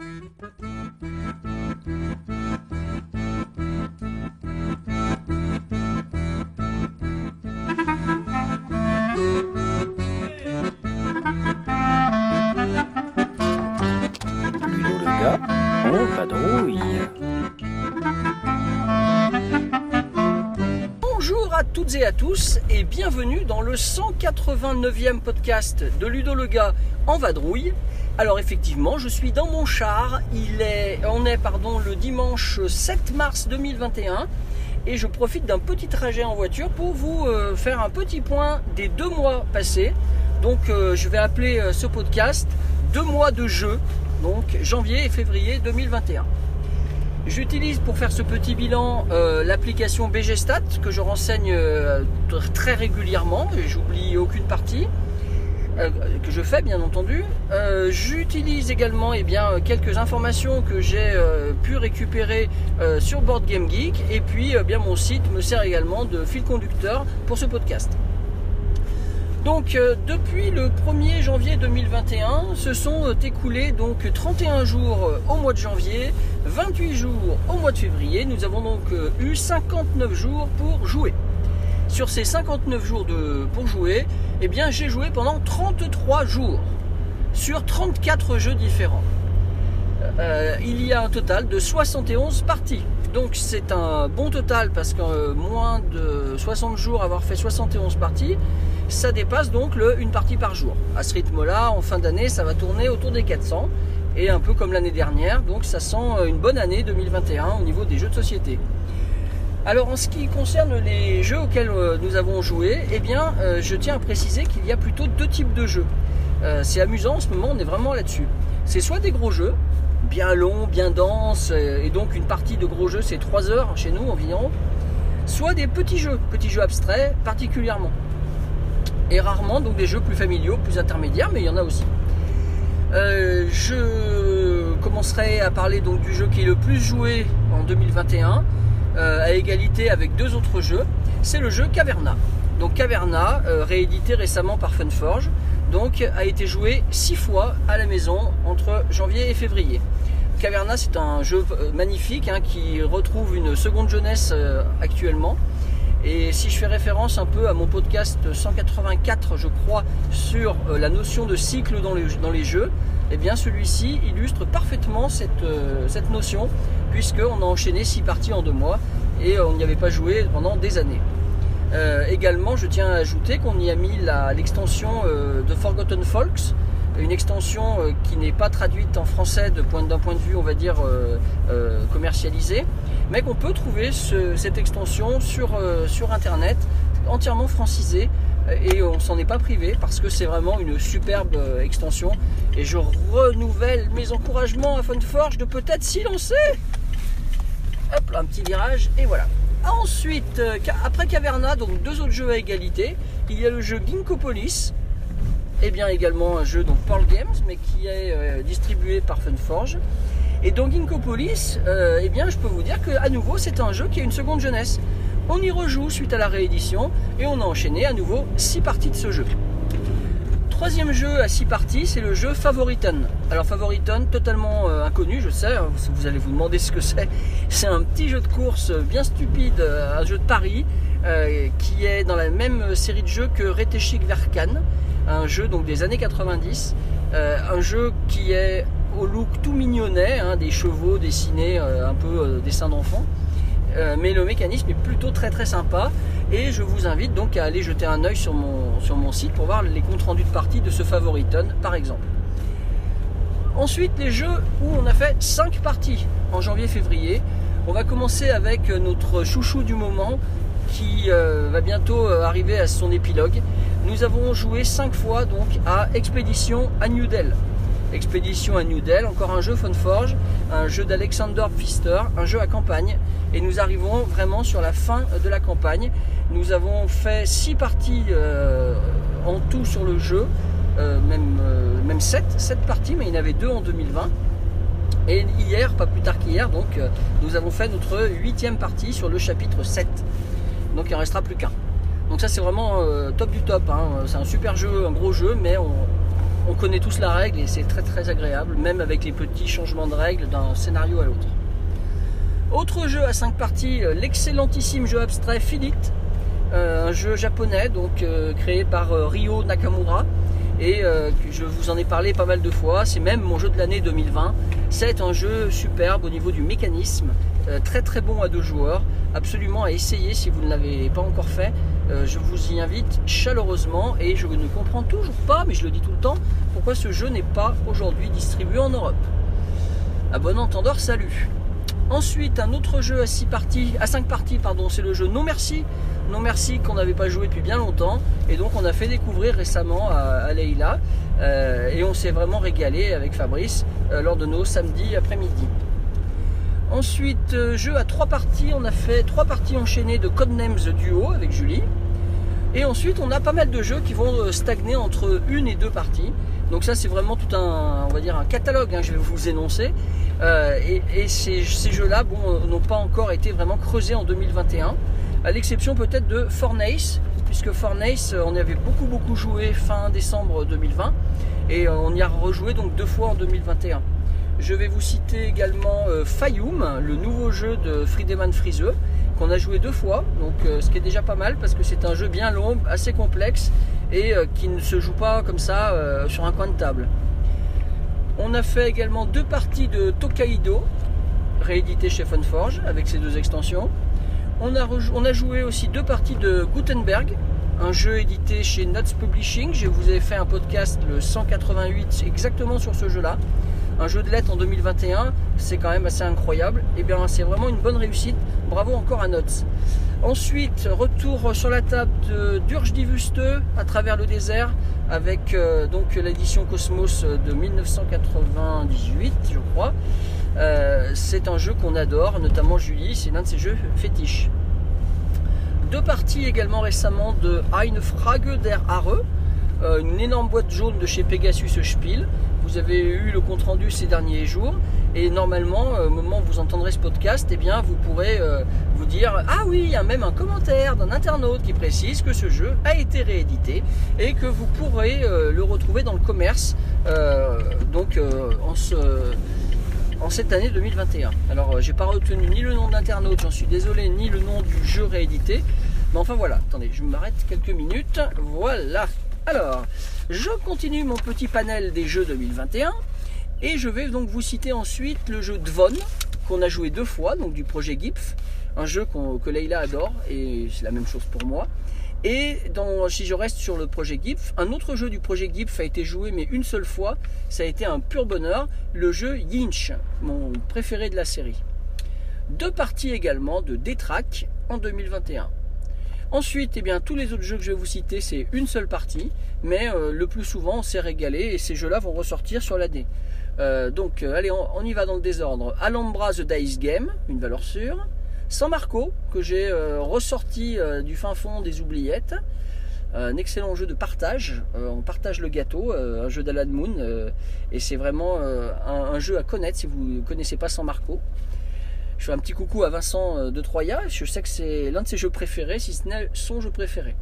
Thank you. Toutes et à tous et bienvenue dans le 189e podcast de Ludo le gars en vadrouille. Alors effectivement, je suis dans mon char, il est, on est pardon, le dimanche 7 mars 2021 et je profite d'un petit trajet en voiture pour vous euh, faire un petit point des deux mois passés. Donc euh, je vais appeler euh, ce podcast deux mois de jeu, donc janvier et février 2021. J'utilise pour faire ce petit bilan euh, l'application BGStat que je renseigne euh, très régulièrement et j'oublie aucune partie euh, que je fais bien entendu. J'utilise également eh bien, quelques informations que j'ai pu récupérer sur Board Game Geek et puis bien, mon site me sert également de fil conducteur pour ce podcast. Donc euh, depuis le 1er janvier 2021, se sont euh, écoulés donc 31 jours euh, au mois de janvier, 28 jours au mois de février. Nous avons donc eu 59 jours pour jouer. Sur ces 59 jours de, pour jouer, eh bien j'ai joué pendant 33 jours sur 34 jeux différents. Il y a un total de 71 parties. Donc c'est un bon total parce que euh, moins de 60 jours avoir fait 71 parties, ça dépasse donc le une partie par jour. À ce rythme-là, en fin d'année, ça va tourner autour des 400 et un peu comme l'année dernière. Donc ça sent euh, une bonne année 2021 au niveau des jeux de société. Alors en ce qui concerne les jeux auxquels euh, nous avons joué, eh bien je tiens à préciser qu'il y a plutôt deux types de jeux. C'est amusant en ce moment, on est vraiment là-dessus. C'est soit des gros jeux, bien longs, bien denses, euh, et donc une partie de gros jeux c'est 3 heures chez nous environ, soit des petits jeux, petits jeux abstraits particulièrement. Et rarement donc des jeux plus familiaux, plus intermédiaires, mais il y en a aussi. Euh, je commencerai à parler donc du jeu qui est le plus joué en 2021, euh, à égalité avec deux autres jeux. C'est le jeu Caverna. Donc Caverna, réédité récemment par Funforge, donc a été joué six fois à la maison entre janvier et février. Caverna, c'est un jeu euh, magnifique hein, qui retrouve une seconde jeunesse euh, actuellement. Et si je fais référence un peu à mon podcast 184, je crois, sur euh, la notion de cycle dans les, jeux, eh bien celui-ci illustre parfaitement cette, notion, puisqu'on a enchaîné six parties en deux mois et on n'y avait pas joué pendant des années. Également, je tiens à ajouter qu'on y a mis l'extension de Forgotten Folks, une extension euh, qui n'est pas traduite en français de point- d'un point de vue, on va dire, euh, euh, commercialisé, mais qu'on peut trouver ce- cette extension sur, sur Internet, entièrement francisée, et on s'en est pas privé parce que c'est vraiment une superbe extension. Et je renouvelle mes encouragements à Funforge de peut-être s'y lancer. Hop, là, un petit virage, et voilà. Ensuite, après Caverna, donc deux autres jeux à égalité, il y a le jeu Ginkgopolis, et bien également un jeu donc Pearl Games, mais qui est euh, distribué par Funforge. Et dans Ginkgopolis, euh, eh bien, je peux vous dire que à nouveau, c'est un jeu qui a une seconde jeunesse. On y rejoue suite à la réédition et on a enchaîné à nouveau six parties de ce jeu. Troisième jeu à six parties, c'est le jeu Favoriton. Alors Favoriton, totalement euh, inconnu, je sais, hein, vous allez vous demander ce que c'est. C'est un petit jeu de course bien stupide, euh, un jeu de paris, euh, qui est dans la même série de jeux que Retechik Verkan, un jeu donc des années 90, euh, un jeu qui est au look tout mignonnet, hein, des chevaux dessinés, euh, un peu euh, dessin d'enfant. Euh, mais le mécanisme est plutôt très très sympa et je vous invite donc à aller jeter un œil sur mon, site pour voir les comptes rendus de partie de ce Favoriton par exemple. Ensuite les jeux où on a fait 5 parties en janvier-février. On va commencer avec notre chouchou du moment qui euh, va bientôt euh, arriver à son épilogue. Nous avons joué 5 fois donc à Expédition à New. Expédition à New Delhi, encore un jeu Funforge, un jeu d'Alexander Pfister, un jeu à campagne. Et nous arrivons vraiment sur la fin de la campagne. Nous avons fait 6 parties euh, en tout sur le jeu, euh, même, euh, même 7, 7 parties, mais il y en avait 2 en 2020. Et hier, pas plus tard qu'hier, donc nous avons fait notre huitième partie sur le chapitre 7. Donc il en restera plus qu'un. Donc ça c'est vraiment top du top. hein. C'est un super jeu, un gros jeu, mais on, on connaît tous la règle et c'est très très agréable, même avec les petits changements de règles d'un scénario à l'autre. Autre jeu à 5 parties, euh, l'excellentissime jeu abstrait Philite, euh, un jeu japonais donc euh, créé par Ryo Nakamura et je vous en ai parlé pas mal de fois. C'est même mon jeu de l'année 2020. C'est un jeu superbe au niveau du mécanisme, très très bon à deux joueurs, absolument à essayer si vous ne l'avez pas encore fait. je vous y invite chaleureusement et je ne comprends toujours pas, mais je le dis tout le temps, pourquoi ce jeu n'est pas aujourd'hui distribué en Europe. À bon entendeur, salut Ensuite, un autre jeu à 6 parties, à 5 parties, pardon, c'est le jeu Non Merci. Non Merci qu'on n'avait pas joué depuis bien longtemps. Et donc on a fait découvrir récemment à, Leïla. Euh, et on s'est vraiment régalé avec Fabrice euh, lors de nos samedis après-midi. Ensuite, euh, jeu à 3 parties, on a fait 3 parties enchaînées de Codenames Duo avec Julie. Et ensuite, on a pas mal de jeux qui vont stagner entre une et deux parties. Donc ça, c'est vraiment tout un, catalogue. Hein, je vais vous énoncer. Euh, et, ces, jeux-là bon, n'ont pas encore été vraiment creusés en 2021, à l'exception peut-être de Fornace, puisque Fornace, on y avait beaucoup beaucoup joué fin décembre 2020, et euh, on y a rejoué donc deux fois en 2021. Je vais vous citer également euh, Fayoum, le nouveau jeu de Friedemann Friseux, qu'on a joué deux fois, donc ce qui est déjà pas mal parce que c'est un jeu bien long, assez complexe et qui ne se joue pas comme ça sur un coin de table. On a fait également deux parties de Tokaido, réédité chez Funforge avec ces deux extensions. On a, on a joué aussi deux parties de Gutenberg, un jeu édité chez Nuts Publishing. Je vous ai fait un podcast, le 188, exactement sur ce jeu-là. Un jeu de lettres en 2021, c'est quand même assez incroyable. Et eh bien, c'est vraiment une bonne réussite. Bravo encore à Nuts. Ensuite, retour sur la table d'Urge Divuste à travers le désert avec euh, donc l'édition Cosmos de 1998, je crois. Euh, c'est un jeu qu'on adore, notamment Julie, c'est l'un de ses jeux fétiches. Deux parties également récemment de Eine Frage der Haare, euh, une énorme boîte jaune de chez Pegasus Spiel. Vous avez eu le compte rendu ces derniers jours et normalement, euh, au moment où vous entendrez ce podcast, eh bien, vous pourrez euh, vous dire Ah oui, il y a même un commentaire d'un internaute qui précise que ce jeu a été réédité et que vous pourrez euh, le retrouver dans le commerce donc en, ce, en cette année 2021. Alors, j'ai pas retenu ni le nom d'internaute, j'en suis désolé, ni le nom du jeu réédité. Mais enfin voilà, attendez, je m'arrête quelques minutes. Voilà. Alors, je continue mon petit panel des jeux 2021. Et je vais donc vous citer ensuite le jeu Dvon, qu'on a joué deux fois, donc du projet GIPF, un jeu que Leïla adore, et c'est la même chose pour moi. Et si je reste sur le projet GIPF, un autre jeu du projet GIPF a été joué mais une seule fois, ça a été un pur bonheur, le jeu Yinch, mon préféré de la série. Deux parties également de Detrack en 2021. Ensuite, eh bien, tous les autres jeux que je vais vous citer, c'est une seule partie, mais euh, le plus souvent, on s'est régalé et ces jeux-là vont ressortir sur l'année. Euh, donc, euh, allez, on, y va dans le désordre. Alhambra The Dice Game, une valeur sûre. San Marco, que j'ai ressorti du fin fond des oubliettes. un excellent jeu de partage. on partage le gâteau, un jeu d'Alan Moon. et c'est vraiment un, jeu à connaître si vous ne connaissez pas San Marco. Je fais un petit coucou à Vincent de Troya. Je sais que c'est l'un de ses jeux préférés, si ce n'est son jeu préféré.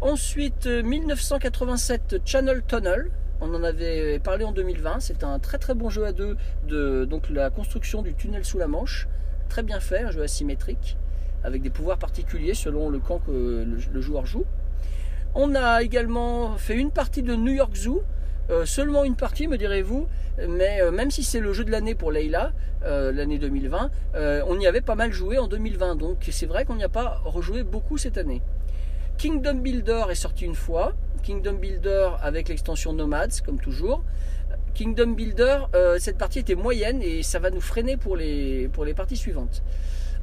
Ensuite, 1987 Channel Tunnel, on en avait parlé en 2020. C'est un très très bon jeu à deux de donc la construction du tunnel sous la Manche. Très bien fait, un jeu asymétrique avec des pouvoirs particuliers selon le camp que le, joueur joue. On a également fait une partie de New York Zoo. Euh, seulement une partie, me direz-vous, mais euh, même si c'est le jeu de l'année pour Leila, euh, l'année 2020, on y avait pas mal joué en 2020, donc c'est vrai qu'on n'y a pas rejoué beaucoup cette année. Kingdom Builder est sorti une fois, Kingdom Builder avec l'extension Nomads, comme toujours. Kingdom Builder, cette partie était moyenne et ça va nous freiner pour les parties suivantes.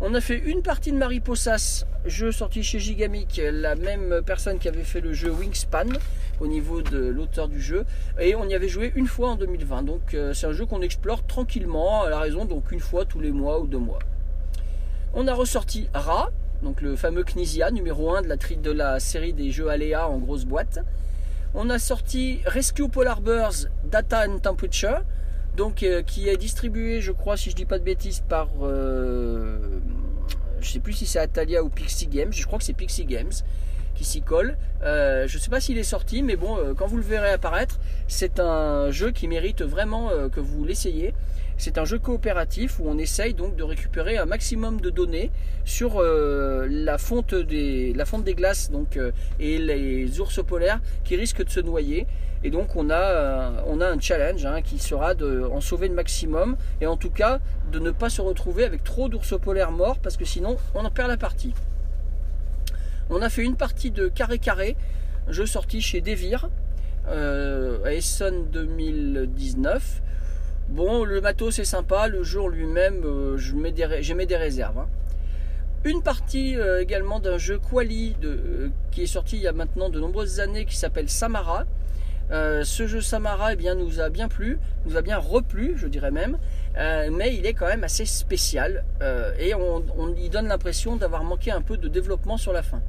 On a fait une partie de Mariposas, jeu sorti chez Gigamic, la même personne qui avait fait le jeu Wingspan au niveau de l'auteur du jeu, et on y avait joué une fois en 2020. Donc euh, c'est un jeu qu'on explore tranquillement, à la raison donc une fois tous les mois ou deux mois. On a ressorti Ra, donc le fameux Knizia numéro 1 de la, série des jeux Aléa en grosse boîte. On a sorti Rescue Polar Bears Data and Temperature, donc euh, qui est distribué, je crois, si je dis pas de bêtises, par euh, je sais plus si c'est Atalia ou Pixie Games, je crois que c'est Pixie Games. Qui s'y colle. Euh, je ne sais pas s'il est sorti, mais bon, euh, quand vous le verrez apparaître, c'est un jeu qui mérite vraiment euh, que vous l'essayiez. C'est un jeu coopératif où on essaye donc de récupérer un maximum de données sur la, fonte des, la fonte des glaces donc, et les ours polaires qui risquent de se noyer. Et donc on a, on a un challenge hein, qui sera de en sauver le maximum et en tout cas de ne pas se retrouver avec trop d'ours polaires morts parce que sinon on en perd la partie. On a fait une partie de carré carré, jeu sorti chez Devir euh, à Essen 2019. Bon, le matos c'est sympa, le jeu lui-même, euh, je des, j'ai mis des réserves. hein. Une partie euh, également d'un jeu Quali de, qui est sorti il y a maintenant de nombreuses années qui s'appelle Samara. ce jeu Samara eh bien, nous a bien plu, nous a bien replu, je dirais même, mais il est quand même assez spécial et on y donne l'impression d'avoir manqué un peu de développement sur la fin.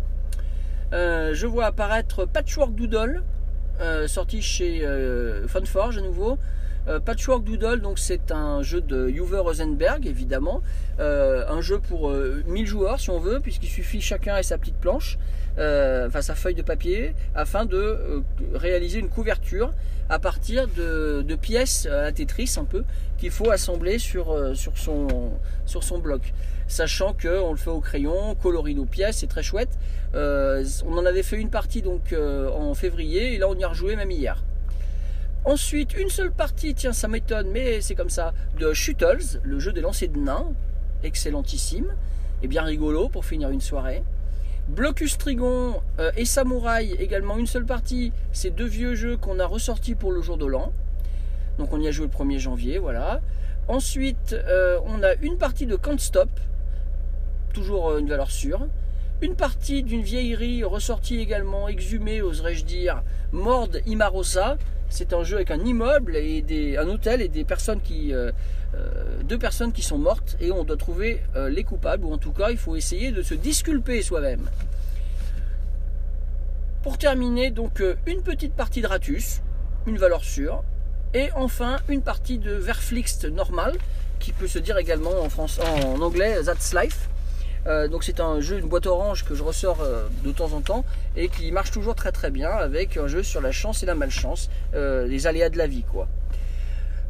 Euh, je vois apparaître Patchwork Doodle, euh, sorti chez euh, Funforge à nouveau. Patchwork Doodle, donc c'est un jeu de Uwe Rosenberg, évidemment. un jeu pour 1000 joueurs, si on veut, puisqu'il suffit chacun ait sa petite planche, enfin sa feuille de papier, afin de réaliser une couverture à partir de, pièces à Tetris un peu qu'il faut assembler sur, sur, son, sur son bloc sachant qu'on le fait au crayon, coloris nos pièces, c'est très chouette. Euh, on en avait fait une partie donc euh, en février et là on y a rejoué même hier. Ensuite, une seule partie, tiens ça m'étonne, mais c'est comme ça, de Shuttles, le jeu des lancers de nains, excellentissime et bien rigolo pour finir une soirée. Blocus Trigon euh, et Samouraï, également une seule partie, ces deux vieux jeux qu'on a ressortis pour le jour de l'an. Donc on y a joué le 1er janvier, voilà. Ensuite, on a une partie de Can't Stop, toujours euh, une valeur sûre. Une partie d'une vieillerie ressortie également, exhumée, oserais-je dire, Mord Imarosa. C'est un jeu avec un immeuble et un hôtel et des personnes qui, euh, euh, deux personnes qui sont mortes et on doit trouver les coupables ou en tout cas il faut essayer de se disculper soi-même. Pour terminer, donc une petite partie de Ratus, une valeur sûre, et enfin une partie de Verflixt normal, qui peut se dire également en anglais That's Life. Euh, donc c'est un jeu, une boîte orange que je ressors euh, de temps en temps et qui marche toujours très très bien avec un jeu sur la chance et la malchance, euh, les aléas de la vie quoi.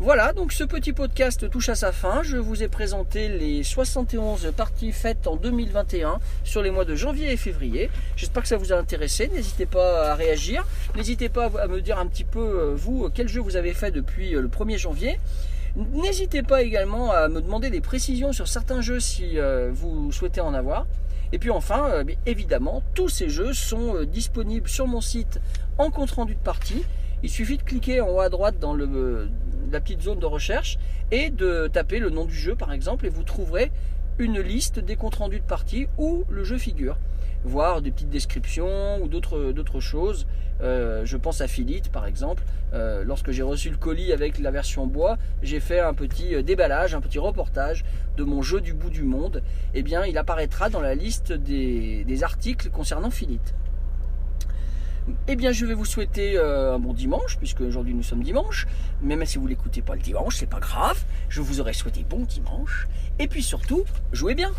Voilà, donc ce petit podcast touche à sa fin. Je vous ai présenté les 71 parties faites en 2021 sur les mois de janvier et février. J'espère que ça vous a intéressé. N'hésitez pas à réagir. N'hésitez pas à me dire un petit peu, vous, quel jeu vous avez fait depuis le 1er janvier. N'hésitez pas également à me demander des précisions sur certains jeux si euh, vous souhaitez en avoir. Et puis enfin, euh, évidemment, tous ces jeux sont euh, disponibles sur mon site en compte rendu de partie. Il suffit de cliquer en haut à droite dans la petite zone de recherche et de taper le nom du jeu par exemple et vous trouverez une liste des comptes rendus de partie où le jeu figure voir des petites descriptions ou d'autres choses. Euh, je pense à Philite par exemple. Euh, lorsque j'ai reçu le colis avec la version bois, j'ai fait un petit euh, déballage, un petit reportage de mon jeu du bout du monde. Eh bien, il apparaîtra dans la liste des, articles concernant Philite. Eh bien, je vais vous souhaiter un bon dimanche, puisque aujourd'hui nous sommes dimanche. Même si vous l'écoutez pas le dimanche, c'est pas grave. Je vous aurais souhaité bon dimanche. Et puis surtout, jouez bien.